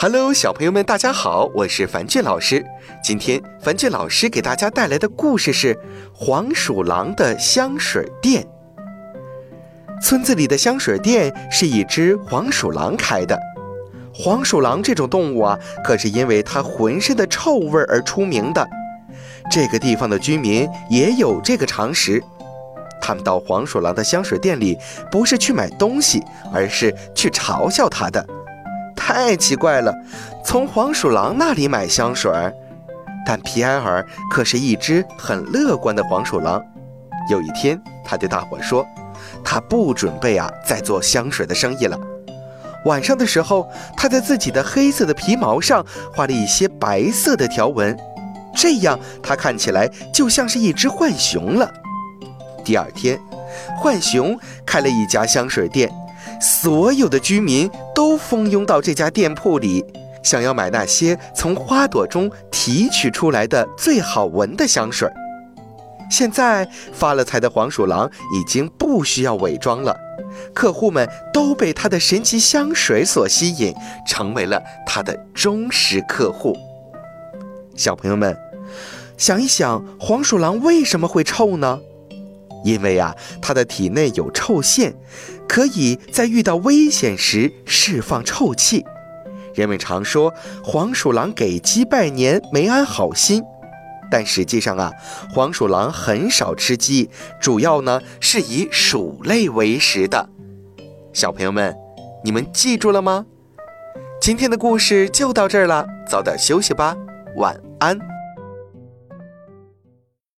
Hello，小朋友们，大家好，我是樊俊老师。今天樊俊老师给大家带来的故事是《黄鼠狼的香水店》。村子里的香水店是一只黄鼠狼开的。黄鼠狼这种动物啊，可是因为它浑身的臭味而出名的。这个地方的居民也有这个常识，他们到黄鼠狼的香水店里，不是去买东西，而是去嘲笑它的。太奇怪了，从黄鼠狼那里买香水儿，但皮埃尔可是一只很乐观的黄鼠狼。有一天，他对大伙说：“他不准备啊再做香水的生意了。”晚上的时候，他在自己的黑色的皮毛上画了一些白色的条纹，这样他看起来就像是一只浣熊了。第二天，浣熊开了一家香水店。所有的居民都蜂拥到这家店铺里，想要买那些从花朵中提取出来的最好闻的香水。现在发了财的黄鼠狼已经不需要伪装了，客户们都被他的神奇香水所吸引，成为了他的忠实客户。小朋友们，想一想，黄鼠狼为什么会臭呢？因为啊，它的体内有臭腺，可以在遇到危险时释放臭气。人们常说黄鼠狼给鸡拜年没安好心，但实际上啊，黄鼠狼很少吃鸡，主要呢是以鼠类为食的。小朋友们，你们记住了吗？今天的故事就到这儿了，早点休息吧，晚安。